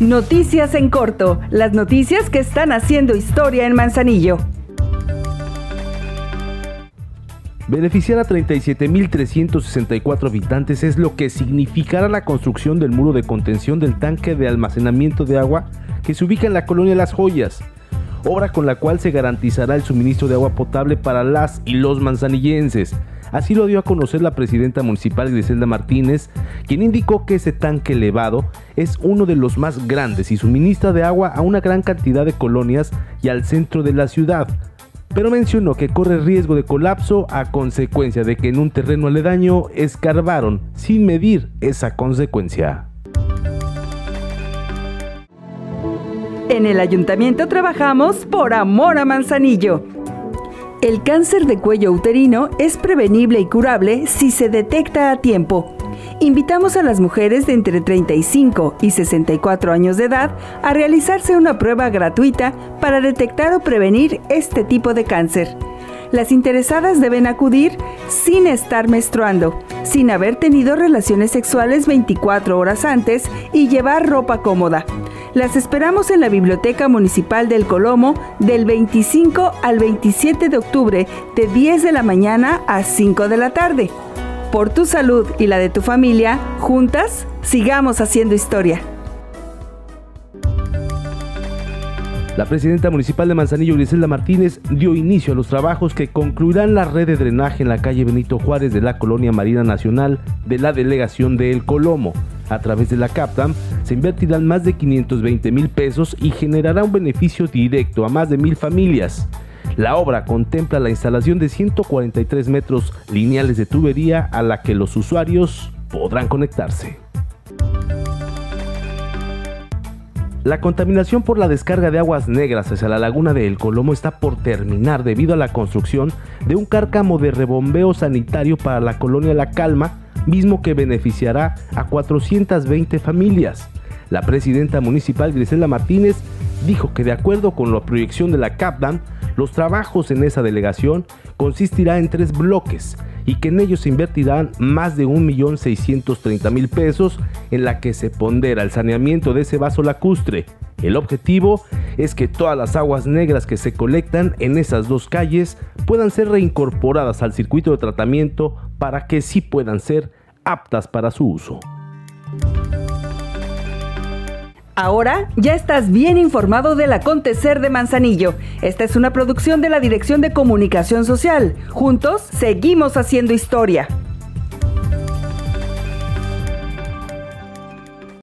Noticias en corto, las noticias que están haciendo historia en Manzanillo. Beneficiar a 37.364 habitantes es lo que significará la construcción del muro de contención del tanque de almacenamiento de agua que se ubica en la colonia Las Joyas, obra con la cual se garantizará el suministro de agua potable para las y los manzanillenses. Así lo dio a conocer la presidenta municipal Griselda Martínez, quien indicó que ese tanque elevado es uno de los más grandes y suministra de agua a una gran cantidad de colonias y al centro de la ciudad. Pero mencionó que corre riesgo de colapso a consecuencia de que en un terreno aledaño escarbaron sin medir esa consecuencia. En el ayuntamiento trabajamos por amor a Manzanillo. El cáncer de cuello uterino es prevenible y curable si se detecta a tiempo. Invitamos a las mujeres de entre 35 y 64 años de edad a realizarse una prueba gratuita para detectar o prevenir este tipo de cáncer. Las interesadas deben acudir sin estar menstruando, sin haber tenido relaciones sexuales 24 horas antes y llevar ropa cómoda. Las esperamos en la Biblioteca Municipal del Colomo del 25 al 27 de octubre de 10 de la mañana a 5 de la tarde. Por tu salud y la de tu familia, juntas, sigamos haciendo historia. La presidenta municipal de Manzanillo, Griselda Martínez, dio inicio a los trabajos que concluirán la red de drenaje en la calle Benito Juárez de la Colonia Marina Nacional de la delegación de El Colomo. A través de la CAPTAM se invertirán más de 520 mil pesos y generará un beneficio directo a más de mil familias. La obra contempla la instalación de 143 metros lineales de tubería a la que los usuarios podrán conectarse. La contaminación por la descarga de aguas negras hacia la laguna de El Colomo está por terminar debido a la construcción de un cárcamo de rebombeo sanitario para la colonia La Calma, mismo que beneficiará a 420 familias. La presidenta municipal Griselda Martínez dijo que de acuerdo con la proyección de la CAPDAM, los trabajos en esa delegación consistirá en tres bloques y que en ellos se invertirán más de 1.630.000 pesos en la que se pondera el saneamiento de ese vaso lacustre. El objetivo es que todas las aguas negras que se colectan en esas dos calles puedan ser reincorporadas al circuito de tratamiento para que sí puedan ser aptas para su uso. Ahora ya estás bien informado del acontecer de Manzanillo. Esta es una producción de la Dirección de Comunicación Social. Juntos seguimos haciendo historia.